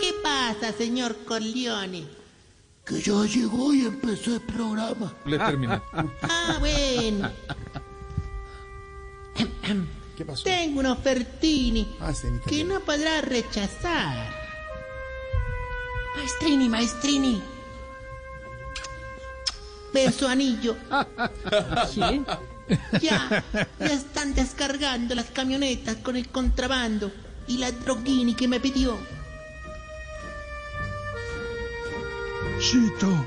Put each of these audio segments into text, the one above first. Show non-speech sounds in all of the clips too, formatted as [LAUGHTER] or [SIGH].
¿qué pasa, señor Corleone? Que ya llegó y empezó el programa. Le terminé. [LAUGHS] Ah, bueno. ¿Qué pasó? Tengo un ofertini Ah, que no podrá rechazar. Maestrini, maestrini. Beso anillo. Ya, ya están descargando las camionetas con el contrabando y la droguini que me pidió. Cito,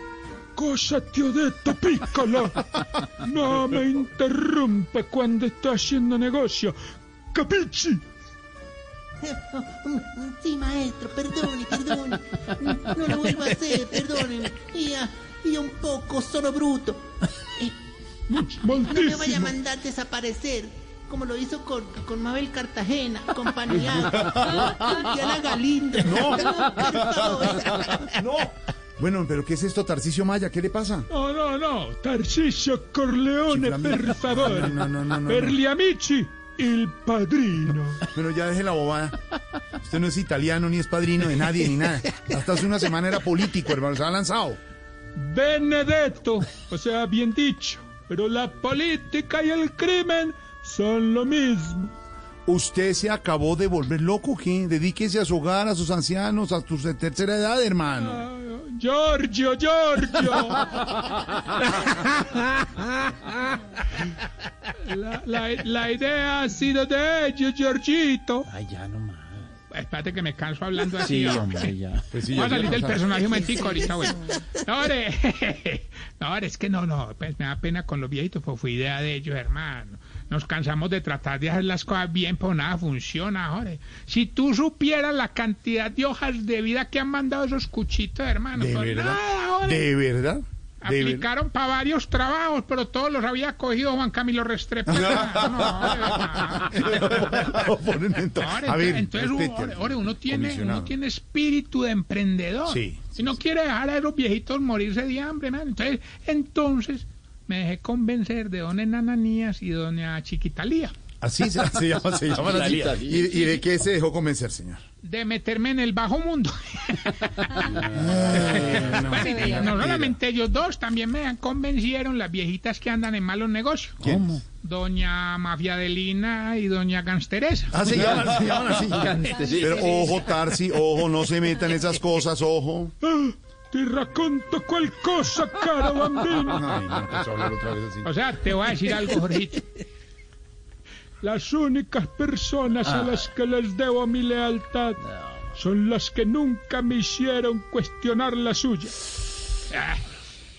cosa ti ho detto piccolo? No me interrumpe cuando sto haciendo negocio. Capisci? [LAUGHS] Sí, maestro, perdone, perdone. No lo vuelvo a hacer, perdónenme. Ya, yo un poco sono bruto. Eh, no me vaya a mandar desaparecer, como lo hizo con, con Mabel Cartagena, con Paniagua, [LAUGHS] con Diana Galindo. No, favor. Bueno, pero ¿qué es esto, Tarcisio Maya? ¿Qué le pasa? No, no, no. Tarcisio Corleone, per favore. No, no, no, no, per no. gli amici, il padrino. Bueno, ya deje la bobada. Usted no es italiano, ni es padrino de nadie, ni nada. Hasta hace una semana era político, hermano. Se ha lanzado. Benedetto, o sea, bien dicho. Pero la política y el crimen son lo mismo. ¿Usted se acabó de volver loco? ¿Qué? Dedíquese a su hogar, a sus ancianos, a su tercera edad, hermano. Giorgio, Giorgio. [LAUGHS] La, la- la idea ha sido de ellos, Giorgito. Ay, ya nomás. Espérate que me canso hablando así. Sí, hombre. hombre, ya. Pues sí, Voy a salir del personaje un momentico ahorita, bueno. No, ore. [LAUGHS] No, es que no, no, pues me da pena con los viejitos, pues fue idea de ellos, hermano. Nos cansamos de tratar de hacer las cosas bien, pero nada funciona, ore. Si tú supieras la cantidad de hojas de vida que han mandado esos cuchitos, hermano. ¿De pues verdad? nada. ¿De verdad? Aplicaron para varios trabajos, pero todos los había cogido Juan Camilo Restrepo. [LAUGHS] No, entonces, uno, tiene, uno tiene espíritu de emprendedor. Sí, y no quiere dejar a esos viejitos morirse de hambre, man. Entonces, entonces me dejé convencer de don Enananías y doña Chiquitalía Así se, se llama, se. ¿Y, y de qué se dejó convencer, señor? De meterme en el bajo mundo. no. Bueno, no solamente ellos dos, también me convencieron las viejitas que andan en malos negocios. ¿Quién? Doña Mafiadelina y doña Gansteresa. Ah, se llaman, se llaman así. Pero ojo, Tarsi, ojo, no se metan esas cosas, ojo. Ah, Ti racconto qualcosa, caro bambino. No vez así. O sea, te voy a decir algo, Jorgito. Las únicas personas a las que les debo mi lealtad son las que nunca me hicieron cuestionar la suya. Ah,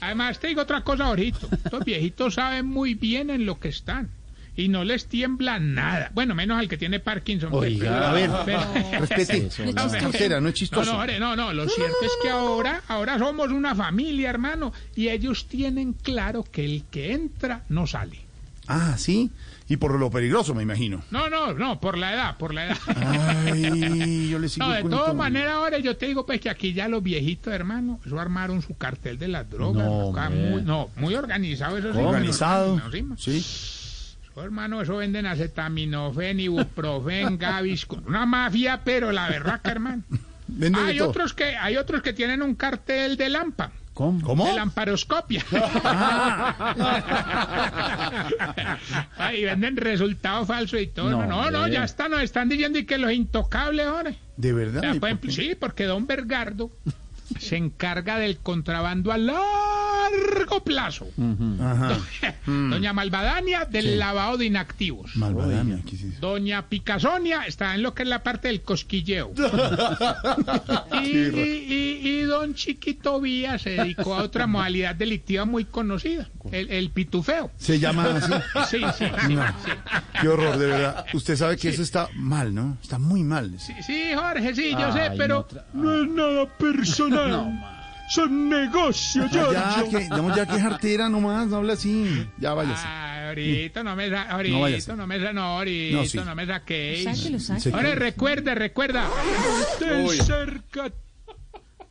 Además, te digo otra cosa, Jorgito. Estos viejitos saben muy bien en lo que están. Y no les tiembla nada. Bueno, menos al que tiene Parkinson. Oiga. A ver, pero- respete. Es no. no es no, chistoso. no, ore, no, no, lo cierto es que ahora, ahora somos una familia, hermano, y ellos tienen claro que el que entra no sale. Ah, sí. Y por lo peligroso, me imagino. No, no, no, por la edad, por la edad. Ay, yo le [LAUGHS] sigo No, de todas maneras, ahora yo te digo pues que aquí ya los viejitos, hermano, eso armaron su cartel de las drogas. No, acá muy, no, muy organizado eso sí. Organizado. sí. Eso, hermano, eso venden acetaminofén, ibuprofen, [LAUGHS] gavisco. Una mafia, pero la verdad que, hermano. Venden Hay otros que, hay otros que tienen un cartel de lampa. ¿Cómo? ¿Cómo? De lamparoscopia. Ay, [LAUGHS] venden resultados falsos y todo. No, No, no, ya está, nos están diciendo y que los intocables, ahora. ¿De O verdad? sí, porque don Bergardo se encarga del contrabando a larga largo plazo. Ajá. Doña Malvadania del lavado de inactivos. Malvadania, ¿qué es eso? Doña Picasonia está en lo que es la parte del cosquilleo. [LAUGHS] y, y- y- y don Chiquito Vía se dedicó a otra modalidad delictiva muy conocida, el, el pitufeo. Se llama [LAUGHS] así. Sí, sí, sí. No. sí. Qué horror, de verdad. Usted sabe que eso está mal, ¿no? Está muy mal. Sí, sí, Jorge, sí, yo sé, pero no es nada personal. Son negocios, Ya, ya, que, ya que es artera nomás, no habla así. Ya váyase. Ah, ahorita no me sa- ahorita No me sa- no, ahorita No, me. Sáquelo, sáquelo. Se- Ahora recuerda, recuerda. Ten cerca.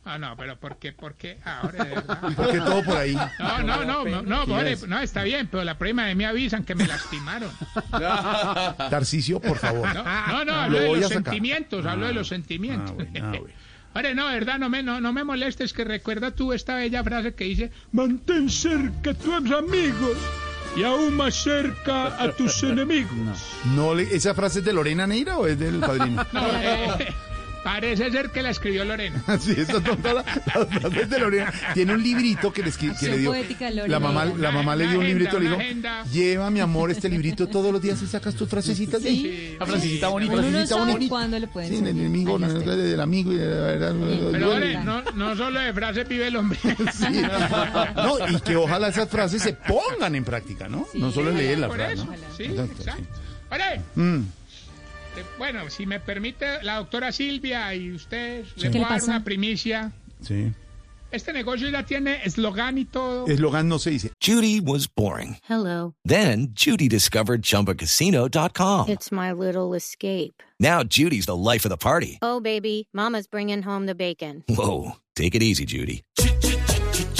Ah, no, pero ¿por qué? ¿Por qué? Ahora de verdad. Porque todo por ahí. No, no, no, no, no, está bien, pero la prima de mí avisan que me lastimaron. Tarcicio, por favor. No, no, no, Lo hablo de los sentimientos, hablo de los sentimientos. Ah, bueno, ah, bueno. Ahora, no, verdad, no me, no, no me molestes, que recuerda tú esta bella frase que dice, mantén cerca a tus amigos y aún más cerca a tus [LAUGHS] enemigos. No le, ¿Esa frase es de Lorena Neira o es del padrino? [LAUGHS] No, eh, parece ser que la escribió Lorena. [LAUGHS] Sí, esa tonta la, la frase es de Lorena. Tiene un librito que le, escri- que le dio. poética de Lorena. La mamá, la mamá le dio un librito y le dijo: agenda. Lleva, mi amor, este librito todos los días y sacas tus frasecitas de ahí. Sí, La frasecita bonita. Uno no Frasecita sabe bonita. cuándo le pueden Sí, en el enemigo, las tengo. del amigo y de la verdad. Pero. Jorge, no, no solo de frase vive el hombre. [LAUGHS] Sí. No, y que ojalá esas frases se pongan en práctica, ¿no? No solo leer la frase, eso, ¿no? sí, Exacto. Ore, Mm. Eh, bueno, si me permite la doctora Silvia y usted, le ¿Qué voy le a dar una primicia. Sí. Este negocio ya tiene eslogan y todo. Eslogan no se dice. Judy was boring. Hello. Then Judy discovered ChumbaCasino.com. It's my little escape. Now Judy's the life of the party. Oh, baby, Mama's bringing home the bacon. Whoa, take it easy, Judy.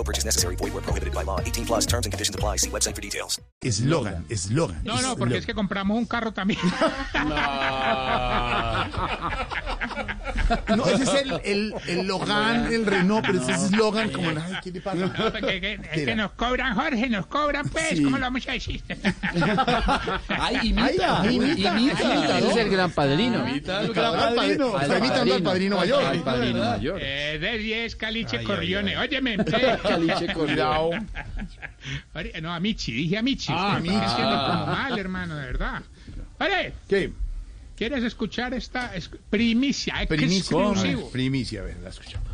No purchase necessary. Void where prohibited by law. 18 plus terms and conditions apply. See website for details. Eslogan, eslogan. No, no, porque es que compramos un carro también. No, ese es el, el, el Logan, el Renault, pero ese es eslogan como, ay, ¿qué le pasa? Porque que- es que nos cobran, Jorge, nos cobran, pues, Sí. ¿cómo lo vamos a decir? Ay, imita. Ay, imita. imita. Ese es el gran padrino. Imita El padrino, está imitando al padrino mayor. Al padrino mayor. Eh, de 10, Caliche Corleone. Óyeme, eh, Caliche Cuidado. No, a Michi, dije a Michi. Ah, me Michi. está haciendo como mal, hermano, de verdad. Ore, ¿Qué? ¿quieres escuchar esta es- primicia, Primicia. A ver, exclusivo? primicia, a ver, la escuchamos.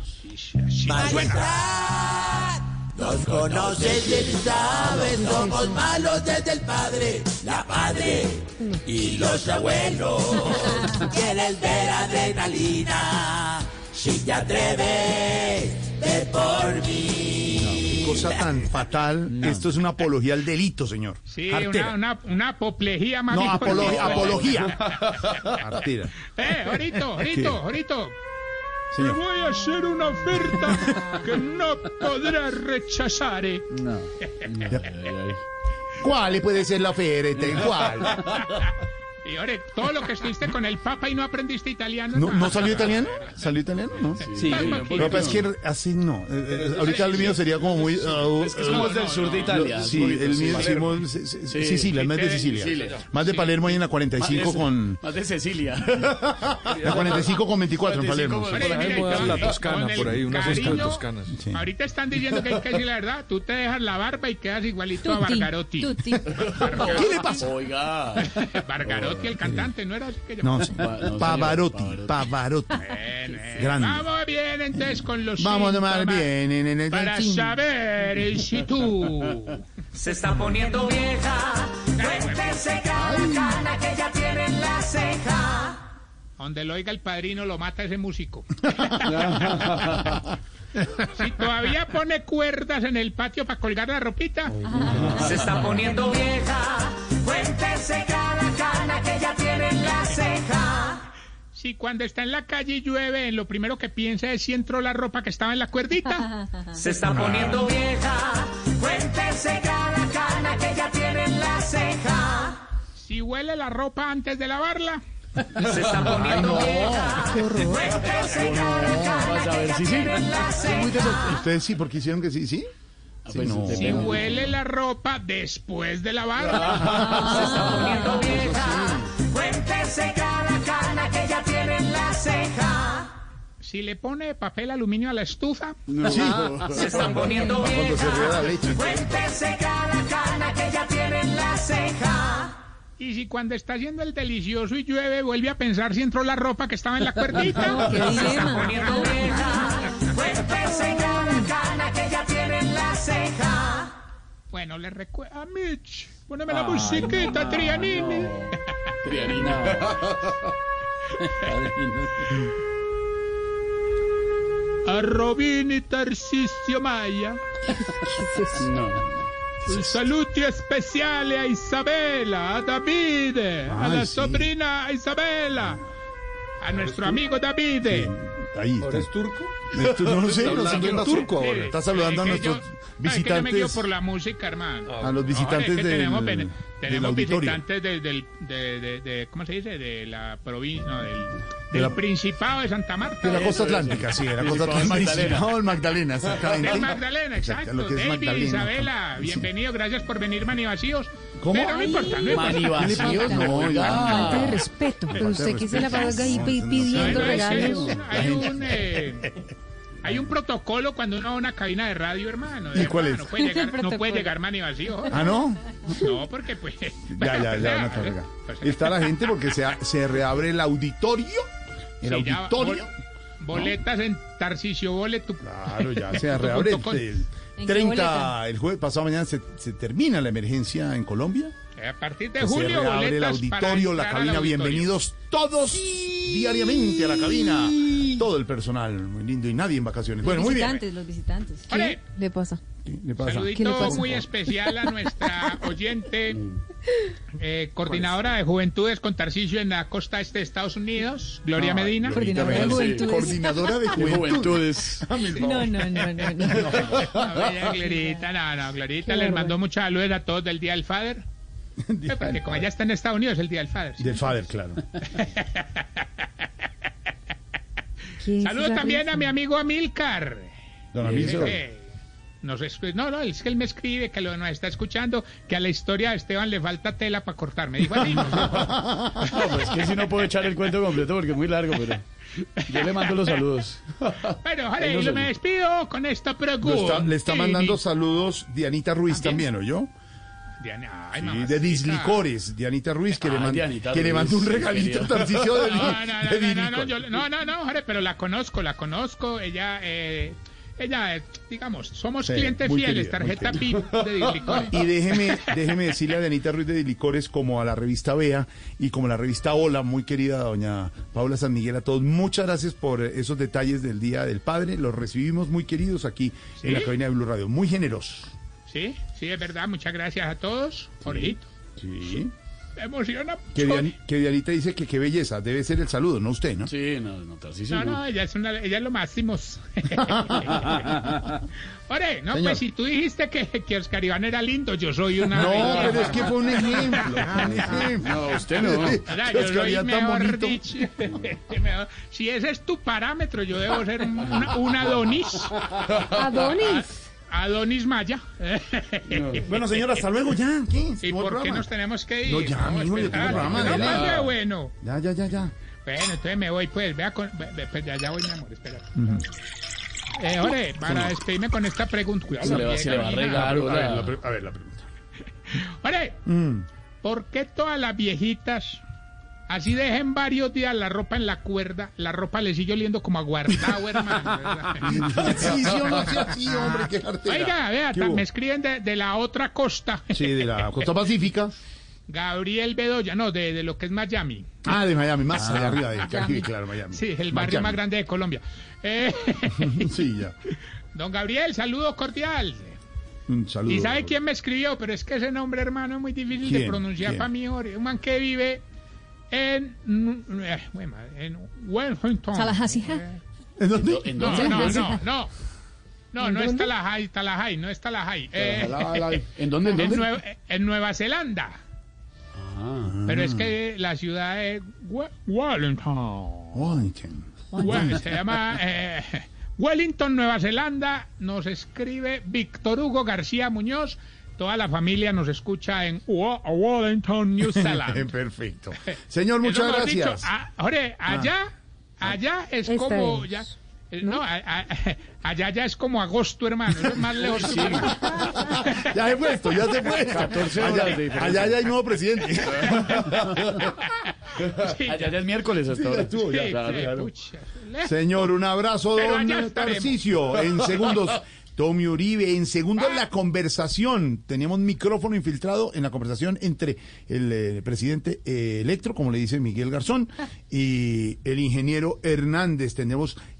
Así suena. Nos conoces bien sabes, somos malos desde el padre, la padre y los abuelos. Quieres ver adrenalina, si te atreves, ve por mí. Cosa tan fatal. Esto es una apología al delito, señor. Sí, una, una, una apoplejía más No, apología. Artera. Eh, ahorito, ahorito, ahorito. Te Señor. voy a hacer una oferta que no podrás rechazar. eh. No. [LAUGHS] ¿Cuál puede ser la oferta? ¿Cuál? Y ahora, todo lo que estuviste con el Papa y no aprendiste italiano. ¿No, ¿no salió italiano? ¿Salió italiano? No. Sí, Lo que es que así no. Eh, eh, ahorita el mío sería como muy. uh, Es que somos del sur de Italia. Sí, el mío sí. decimos sí, sí, sí, Sicilia, más de Sicilia. Más de Palermo ahí en la 45 con. Más de Cecilia. La 45 con 24 en 45 Palermo. la con- Toscana, por ahí, una cesta de cariño, Toscanas. Ahorita están diciendo que hay que decir la verdad. Tú te dejas la barba y quedas igualito a Bargarotti. ¿Qué le pasa? Oiga. [LAUGHS] Bargarotti, el cantante, ¿no era así que No, llamaba? sí. no, señor, Pavarotti, Pavarotti. Pavarotti. Bien, eh. Grande. Vamos bien entonces con los Vamos síntomas bien en el Para saber [LAUGHS] si tú... Se está poniendo vieja, cuéntese cada cana que ya tiene en la ceja. Donde lo oiga el padrino lo mata ese músico. [LAUGHS] si todavía pone cuerdas en el patio para colgar la ropita, Se está poniendo vieja, cuéntese si cuando está en la calle y llueve, lo primero que piensa es si entró la ropa que estaba en la cuerdita. [LAUGHS] Se está poniendo vieja, cuéntese cada cana que ya tiene en la ceja. si huele la ropa antes de lavarla. Se está [LAUGHS] poniendo vieja, cuéntese cada cana que ver ya si sí. tiene en la ceja. ¿Ustedes sí? porque hicieron que sí? ¿Sí? Sí, no. Si huele la ropa después de lavarla. Ah. Cuéntese cada ceja. Si le pone papel aluminio a la estufa. Sí. Se están poniendo se leche. Cuéntese cada cana que ya tiene en la ceja. Y si cuando está haciendo el delicioso y llueve, vuelve a pensar si entró la ropa que estaba en la cuerdita. [LAUGHS] ¡Qué dilema! Cuéntese cada cana que ya tiene en la ceja. Bueno, le recuerdo a Mitch. Poneme la musiquita, Trianini. Trianina. [LAUGHS] [LAUGHS] A Robin y Tarcisio Maya. No. Un saluto speciale a Isabela, a Davide, a la sí. sobrina Isabela, a nuestro amigo Davide. Ahí está. ¿Eres turco? Esto no lo sé, no sé hablando pasó. turco ahora. Está saludando a nuestros yo- ay, que yo me guío visitantes, por la música, hermano. a los visitantes No, es que del, tenemos, visitantes de, del, de, de- de- ¿cómo se dice? De la provincia, no, del, del la- Principado de Santa Marta. De la costa atlántica, sí, de la costa atlántica. Principado del Magdalena, exactamente. Del Magdalena, exacto. es David, Magdalena. Isabela, bienvenido, gracias por venir, manivacíos. ¿Cómo? Pero no importa, no importa. Manivacíos, no, Falta de respeto. De Usted que se la pasa ahí No, pi- no, no, pidiendo regalos. Hay un, eh, hay un protocolo cuando uno va a una cabina de radio, hermano. de ¿Y cuál es? No puede [LAUGHS] llegar, no puede llegar mani vacío. Ah, ¿no? No, porque pues... Ya, [LAUGHS] ya, pues, ya, cargar. pues, Está la gente porque se, ha- se reabre el auditorio. El sí, ya, auditorio. bol- boletas en Tarcisio Boleto. Claro, ya [LAUGHS] se reabre el, el ¿En qué 30, boleta? el jueves pasado mañana se, se termina la emergencia en Colombia. A partir de Que se julio, reabre el auditorio, la cabina. auditorio. Bienvenidos todos diariamente a la cabina. Todo el personal, muy lindo y nadie en vacaciones. Bueno, los muy bien. visitantes, los visitantes. ¿Qué le pasa? ¿Qué le pasa? ¿Qué le Saludito pasa? muy especial a nuestra [LAUGHS] oyente, eh, coordinadora de Juventudes con Tarcisio en la costa este de Estados Unidos, Gloria Medina. Coordinadora de juventudes. Coordinadora de [LAUGHS] De juventud. juventudes. No, no, no, no, no. [LAUGHS] No, Glorita, no, no, Glorita les mandó muchos saludos a todos del Día del Father. Eh, Porque como ella está en Estados Unidos, es el Día del Father. ¿sí? Del Fader, claro. ¿Quién Saludos también risa? a mi amigo Amilcar. Don Amilcar. nos no, no, es que él me escribe que lo nos está escuchando, que a la historia de Esteban le falta tela para cortar. Me dijo así. No, [LAUGHS] pues que si no puedo echar el cuento completo porque es muy largo, pero yo le mando los saludos. Bueno, Jorge, no me despido con esta pregunta. está- le está mandando saludos Dianita Ruiz también, ¿oyó? Diana, ay, Sí, de Dislicores, Dianita Ruiz, que, le, manda, Dianita que le Ruiz, mandó un sí, regalito Tarcisio de, No, no, no, de no, no, no, Dislicores. yo- no, no, no, Jorge, pero la conozco, la conozco. Ella, eh, ella, eh, digamos, somos Sí, clientes fieles, querida, tarjeta PIP de Dislicores. Y déjeme, déjeme decirle a Dianita Ruiz de Dislicores, como a la revista Bea y como a la revista Hola, muy querida doña Paula San Miguel, a todos, muchas gracias por esos detalles del Día del Padre. Los recibimos muy queridos aquí en la cabina de Blue Radio, muy generosos. Sí, sí, es verdad. Muchas gracias a todos. Jorgito, Sí. me emociona. Que, mucho. Dian- que Dianita dice que qué belleza, debe ser el saludo, no usted, ¿no? Sí, no, no, Tarcisio. No, no. no, ella es, una, ella es lo máximo. [LAUGHS] Ore, no, Señor. pues si tú dijiste que, que Oscar Iván era lindo, yo soy una. No, pero es que fue un ejemplo, fue [LAUGHS] un ejemplo. No, usted no. [LAUGHS] Mira, Es yo que soy había tan mejor bonito. dicho, mejor- si ese es tu parámetro, yo debo ser un, una- un Adonis. Adonis. Adonis Maya. Bueno, señora, hasta luego ya. ¿Qué? ¿Y ¿Cómo por qué programa? nos tenemos que ir? No, ya, mismo, yo tengo programa, No, qué bueno. Ya, ya, ya, ya. Bueno, entonces me voy, pues. Vea con, pues, ya, ya voy, mi amor, espera. Eh, Ore, para despedirme con esta pregunta. Cuidado, Se le va, se le va a regar. A ver, la pre- a ver, la pregunta. Ore, Mm. ¿por qué todas las viejitas así dejen varios días la ropa en la cuerda? La ropa le sigue oliendo como aguardado, hermano. ¿verdad? [LAUGHS] Sí, sí, o no sea así, hombre, qué cartera. Oiga, vea, me escriben de, de la otra costa. Sí, de la [LAUGHS] costa pacífica. Gabriel Bedoya, no, de, de lo que es Miami. Ah, de Miami, más allá arriba de Caribe, claro, Miami. Sí, el barrio Miami. más grande de Colombia. Eh, [LAUGHS] Sí, ya. don Gabriel, saludo cordial. Un saludo. ¿Y sabe quién me escribió? Pero es que ese nombre, hermano, es muy difícil de pronunciar ¿Quién? para mí. Un man que vive en, eh, bueno, en Wellington. Tallahassee. ¿En dónde? ¿En No, dónde? no, no, [LAUGHS] no. No, ¿En no es? Tallahassee, Tallahassee, no es Tallahassee. Eh, [LAUGHS] ¿En dónde? ¿En en, dónde? Nue- en Nueva Zelanda. Ah. Pero es que la ciudad es We- Wellington. Wellington. Well, se llama eh, [LAUGHS] Wellington, Nueva Zelanda, nos escribe Víctor Hugo García Muñoz. Toda la familia nos escucha en Wellington, New Zealand. [LAUGHS] Perfecto. [LAUGHS] Señor, Eso muchas gracias. ah, Jorge, allá, allá es Esta como es. ya. eh, No, a- a- [LAUGHS] allá ya es como agosto, hermano. Eso es más lejos. Ya se fue esto, ya se fue. 14 horas allá, de diferencia. allá ya hay nuevo presidente. Sí, Allá ya es miércoles hasta ahora. ya. claro. Señor, un abrazo, Pero don. Tarcicio. En segundos, Tommy Uribe. En segundos, la conversación. Tenemos micrófono infiltrado en la conversación entre el eh, presidente eh, electro, como le dice Miguel Garzón, y el ingeniero Hernández. Tenemos